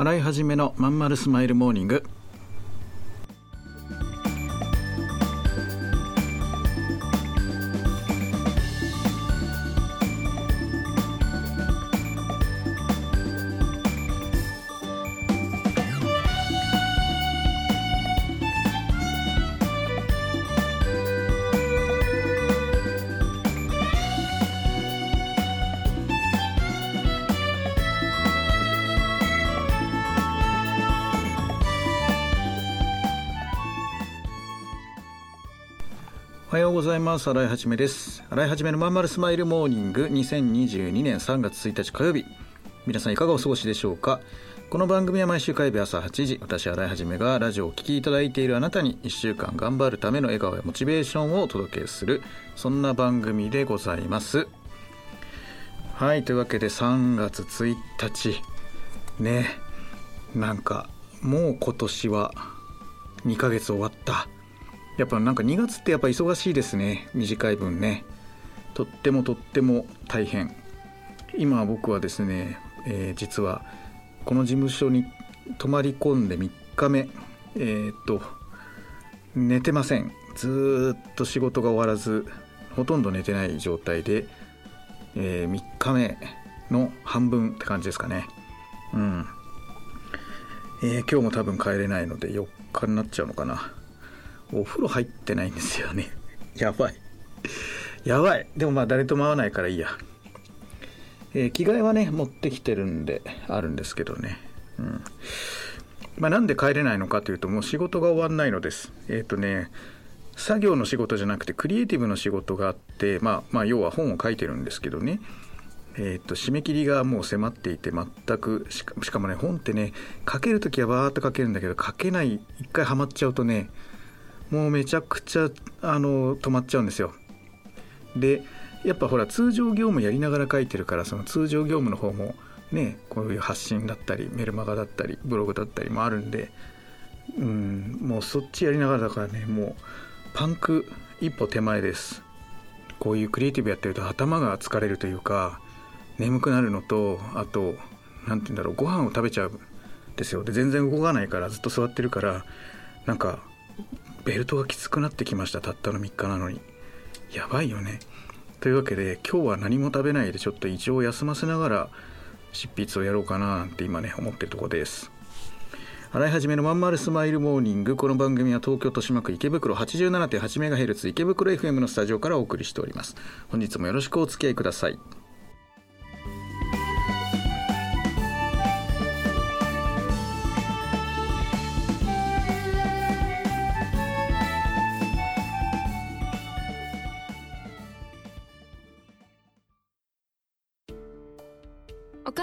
洗い始めのまんまるスマイルモーニング。おはようございます。新井はじめです。新井はじめのまんまるスマイルモーニング。2022年3月1日火曜日。皆さんいかがお過ごしでしょうか。この番組は毎週火曜日朝8時私新井はじめがラジオをお聴きいただいているあなたに1週間頑張るための笑顔やモチベーションをお届けするそんな番組でございます。はいというわけで3月1日ねなんかもう今年は2ヶ月終わった。やっぱなんか2月ってやっぱ忙しいですね。短い分ね。とってもとっても大変。今僕はですね、えー、実はこの事務所に泊まり込んで3日目。えー、っと寝てません。ずっと仕事が終わらずほとんど寝てない状態で、えー、3日目の半分って感じですかね。うん、えー、今日も多分帰れないので4日になっちゃうのかな。お風呂入ってないんですよね。やばい。やばい。でもまあ誰とも会わないからいいや、えー、着替えはね持ってきてるんであるんですけどね。うん。まあ、なんで帰れないのかというともう仕事が終わんないのです。えっ、ー、とね作業の仕事じゃなくてクリエイティブの仕事があって、まあ、まあ要は本を書いてるんですけどね。えーと、と締め切りがもう迫っていて全くしかもね本ってね書ける時はバーッと書けるんだけど書けない一回ハマっちゃうとねもうめちゃくちゃあの止まっちゃうんですよ。でやっぱほら通常業務やりながら書いてるからその通常業務の方もねこういう発信だったりメルマガだったりブログだったりもあるんでうんもうそっちやりながらだからねもうパンク一歩手前ですこういうクリエイティブやってると頭が疲れるというか眠くなるのとあと何て言うんだろうご飯を食べちゃうんですよで全然動かないからずっと座ってるからなんかベルトがきつくなってきましたたったの3日なのに。やばいよね。というわけで今日は何も食べないでちょっと胃腸を休ませながら執筆をやろうかななんて今ね思ってるとこです。洗い始めのまんまるスマイルモーニング。この番組は東京豊島区池袋 87.8MHz 池袋 FM のスタジオからお送りしております。本日もよろしくお付き合いください。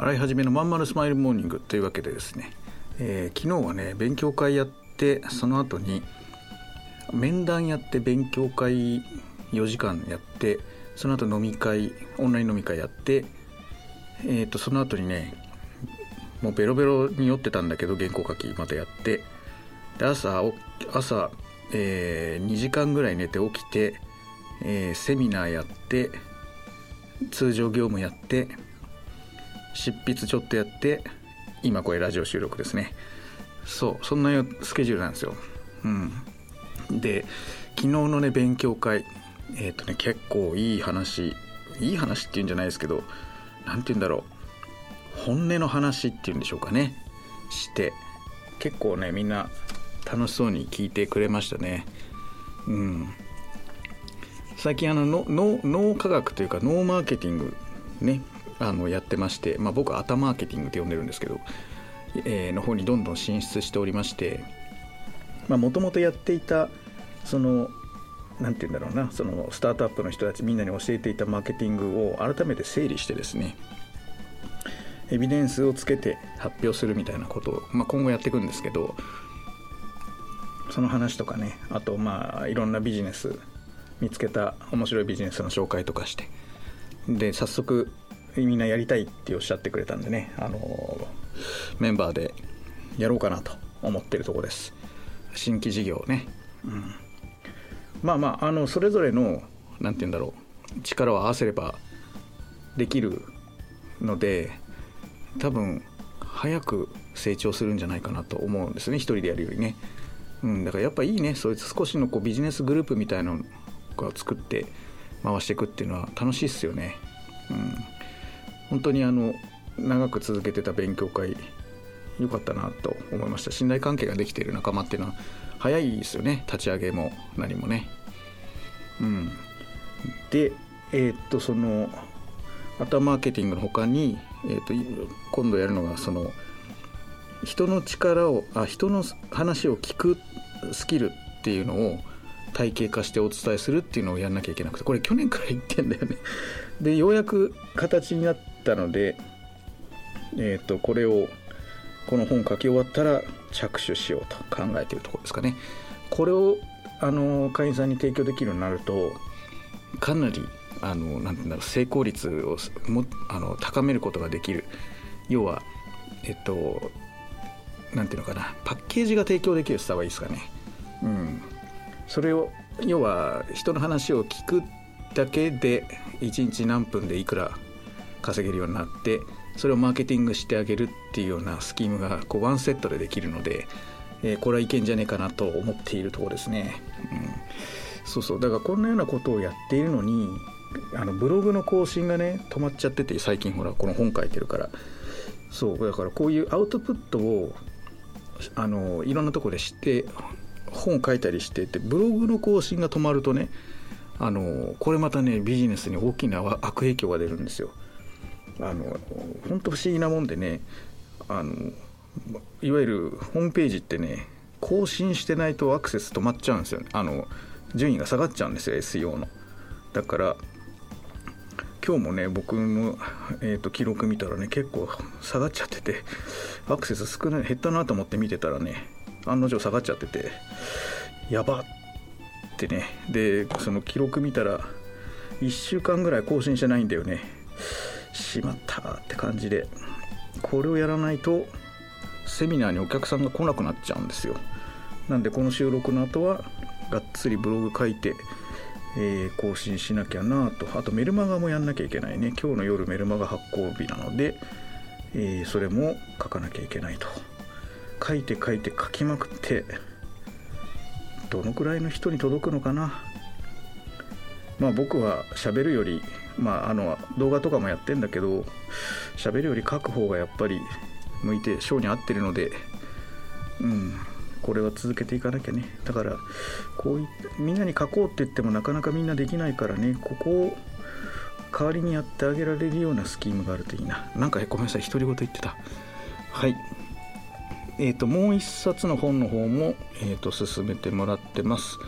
洗い始めのまんまるスマイルモーニングというわけでですね、えー、昨日はね勉強会やってその後に面談やって勉強会4時間やってその後飲み会オンライン飲み会やって、えー、とその後にねもうベロベロに酔ってたんだけど原稿書きまたやってで朝朝、えー、2時間ぐらい寝て起きて、えー、セミナーやって通常業務やって執筆ちょっとやって今これラジオ収録ですね。そうそんなスケジュールなんですよ。うん。で昨日のね勉強会えっ、ー、とね結構いい話いい話っていうんじゃないですけど何て言うんだろう。本音の話っていうんでしょうかね。して結構ねみんな楽しそうに聞いてくれましたね。うん。最近あの脳脳科学というか脳マーケティングねあのやってまして、まあ、僕は頭マーケティングって呼んでるんですけど、えー、の方にどんどん進出しておりましてもともとやっていたその何て言うんだろうなそのスタートアップの人たちみんなに教えていたマーケティングを改めて整理してですねエビデンスをつけて発表するみたいなことを、まあ、今後やっていくんですけどその話とかねあとまあいろんなビジネス見つけた面白いビジネスの紹介とかしてで早速みんなやりたいっておっしゃってくれたんでねあのメンバーでやろうかなと思ってるとこです。新規事業ね、うん、まあまああのそれぞれの何て言うんだろう力を合わせればできるので多分早く成長するんじゃないかなと思うんですね一人でやるよりね、うん、だからやっぱいいねそういう少しのこうビジネスグループみたいなのを作って回していくっていうのは楽しいっすよね、うん、本当にあの長く続けてた勉強会良かったなと思いました。信頼関係ができている仲間っていうのは早いですよね。立ち上げも何もね。うん。でえー、っとその頭マーケティングの他に、えー、っと今度やるのがその人の力をあ人の話を聞くスキルっていうのを体系化してお伝えするっていうのをやんなきゃいけなくてこれ去年から言ってんだよね。でようやく形になったのでえっ、とこれをこの本書き終わったら着手しようと考えているところですかね。これをあの会員さんに提供できるようになるとかなりあのなんていうんだろう成功率をもあの高めることができる。要はえっとなんていうのかなパッケージが提供できるスタはいいですかね。うん。それを要は人の話を聞くだけで1日何分でいくら稼げるようになってそれをマーケティングしてあげるっていうようなスキームがこうワンセットでできるので、えー、これはいけんじゃねえかなと思っているところですね、うん、そうそう。だからこんなようなことをやっているのにあのブログの更新がね止まっちゃってて最近ほらこの本書いてるから。そう。だからこういうアウトプットをあのいろんなとこで知って本書いたりしててブログの更新が止まるとねあのこれまたねビジネスに大きな悪影響が出るんですよ。あの本当不思議なもんでねあのいわゆるホームページってね更新してないとアクセス止まっちゃうんですよね。あの順位が下がっちゃうんですよ SEO の。だから今日もね僕の、えーと、記録見たらね結構下がっちゃっててアクセス少ない減ったなと思って見てたらね案の定下がっちゃっててやばってね。でその記録見たら1週間ぐらい更新してないんだよね。しまったって感じでこれをやらないとセミナーにお客さんが来なくなっちゃうんですよ。なんでこの収録の後はがっつりブログ書いて、えー、更新しなきゃなと。あとメルマガもやんなきゃいけないね。今日の夜メルマガ発行日なので、えー、それも書かなきゃいけないと。書いて書いて書きまくってどのくらいの人に届くのかな。まあ僕は喋るよりまあ、あの動画とかもやってんだけど喋るより書く方がやっぱり向いて性に合ってるのでうんこれは続けていかなきゃね。だからこういみんなに書こうって言ってもなかなかみんなできないからね。ここを代わりにやってあげられるようなスキームがあるといいな。なんかごめんなさい独り言言ってた。はい。えっ、ー、ともう一冊の本の方も、えーと進めてもらってます。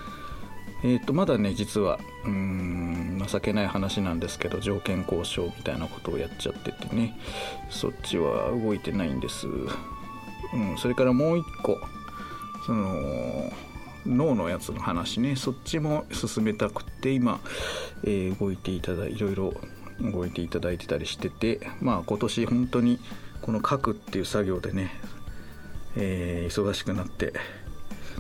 え、ー、とまだね実はうん情けない話なんですけど条件交渉みたいなことをやっちゃっててねそっちは動いてないんです、うん、それからもう一個その脳のやつの話ねそっちも進めたくて今、えー、動いていただいろいろ動いていただいてたりしててまあ今年本当にこの書くっていう作業でね、えー、忙しくなって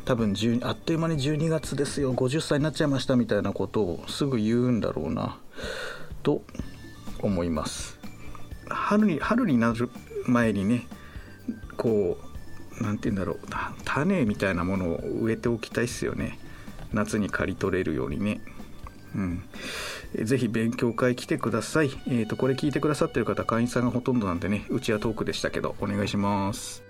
多分あっという間に12月ですよ。50歳になっちゃいましたみたいなことをすぐ言うんだろうな。と思います。春に春になる前にねこう何て言うんだろう。種みたいなものを植えておきたいっすよね。夏に刈り取れるようにね。うん。ぜひ勉強会来てください。えっ、ー、と、これ聞いてくださってる方、会員さんがほとんどなんでね、うちはトークでしたけど、お願いします。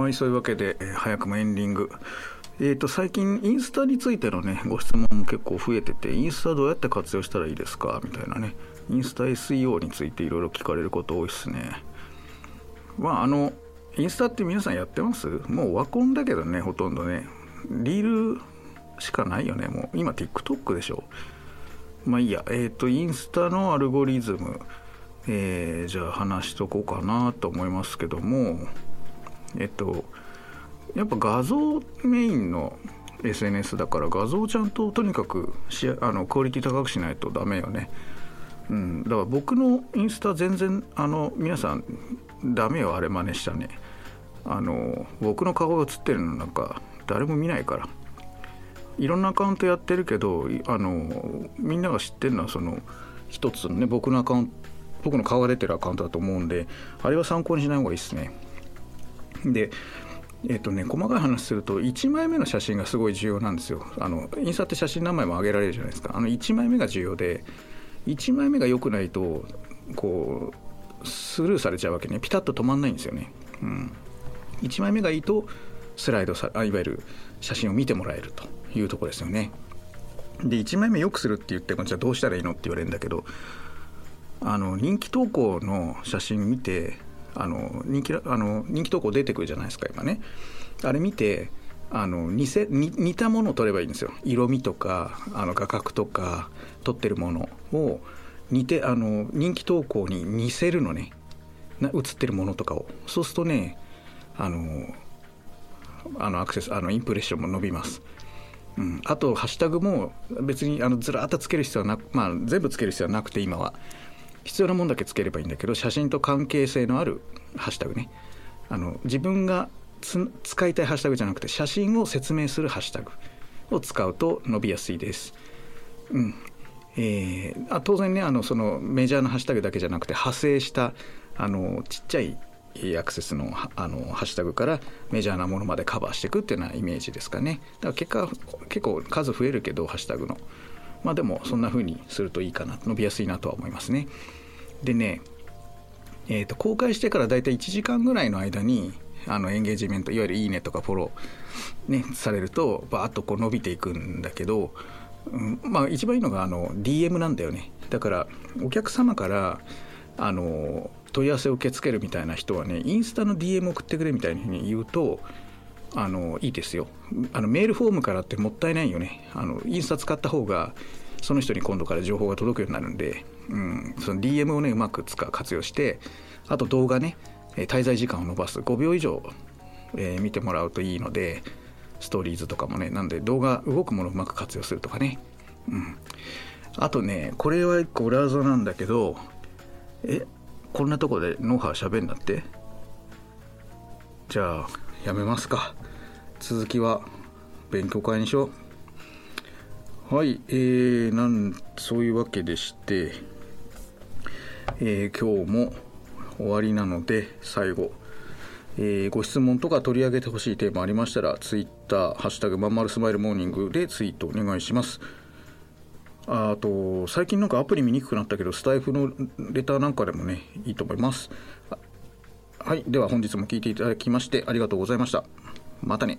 はいそういうわけで、えー早くもエンディング。えー、と最近インスタについてのねご質問も結構増えててインスタどうやって活用したらいいですか？みたいなね。インスタ SEO についていろいろ聞かれること多いですね。まああのインスタって皆さんやってます？もうワコンだけどねほとんどね。リールしかないよねもう。今 TikTok でしょ。まあいいや。えっ、とインスタのアルゴリズム。えーじゃあ話しとこうかなと思いますけども。えっとやっぱ画像メインの SNS だから画像ちゃんととにかくしあのクオリティ高くしないとダメよね。うん、だから僕のインスタ全然あの皆さんダメよあれ真似したね。あの僕の顔が映ってるのなんか誰も見ないから。いろんなアカウントやってるけどあのみんなが知ってるのはその一つのね僕のアカウント僕の顔が出てるアカウントだと思うんであれは参考にしない方がいいですね。でえっとね、細かい話すると1枚目の写真がすごい重要なんですよ。あのインスタって写真何枚も上げられるじゃないですか。あの1枚目が重要で1枚目が良くないとこうスルーされちゃうわけね。ピタッと止まんないんですよね、うん、1枚目がいいとスライドさあいわゆる写真を見てもらえるというとこですよね。で1枚目良くするって言ってじゃあどうしたらいいのって言われるんだけどあの人気投稿の写真見てあの人気あの人気投稿出てくるじゃないですか今ね。あれ見てあの似せ似たものを撮ればいいんですよ。色味とかあの画角とか撮ってるものを似てあの人気投稿に似せるのね。写ってるものとかを。そうするとねあのあのアクセスあのインプレッションも伸びます。うん、あとハッシュタグも別にあのずらっとつける必要はなく、まあ、全部つける必要はなくて今は。必要なもんだけつければいいんだけど写真と関係性のあるハッシュタグね。あの自分が使いたいハッシュタグじゃなくて写真を説明するハッシュタグを使うと伸びやすいです。うん。えーあ当然ねあのそのメジャーなハッシュタグだけじゃなくて派生したあのちっちゃいアクセスのあのハッシュタグからメジャーなものまでカバーしていくっていうようなイメージですかね。だから結果結構数増えるけどハッシュタグの。まあでもそんな風にするといいかな伸びやすいなとは思いますね。でねえー、と公開してからだいたい1時間ぐらいの間にあのエンゲージメントいわゆる「いいね」とかフォロー、ね、されるとバーッとこう伸びていくんだけど、うんまあ、一番いいのがあの DM なんだよね。だからお客様からあの問い合わせを受け付けるみたいな人はねインスタの DM 送ってくれみたいに言うとあのいいですよ。あのメールフォームからってもったいないよね。あのインスタ使った方がその人に今度から情報が届くようになるんで、うん、その DM をねうまく使う活用してあと動画ね滞在時間を伸ばす5秒以上、えー見てもらうといいのでストーリーズとかもねなんで動画動くものをうまく活用するとかね、うん、あとねこれは一個裏技なんだけどえこんなとこでノウハウ喋んなって？じゃあやめますか。続きは勉強会にしよう。はいえー、なんそういうわけでして、えー今日も終わりなので最後、えーご質問とか取り上げてほしいテーマありましたら Twitter「ハッシュタグまんまるスマイルモーニング」でツイートお願いします。あと最近なんかアプリ見にくくなったけどスタイフのレターなんかでもねいいと思います。はいでは本日も聴いていただきましてありがとうございました。またね。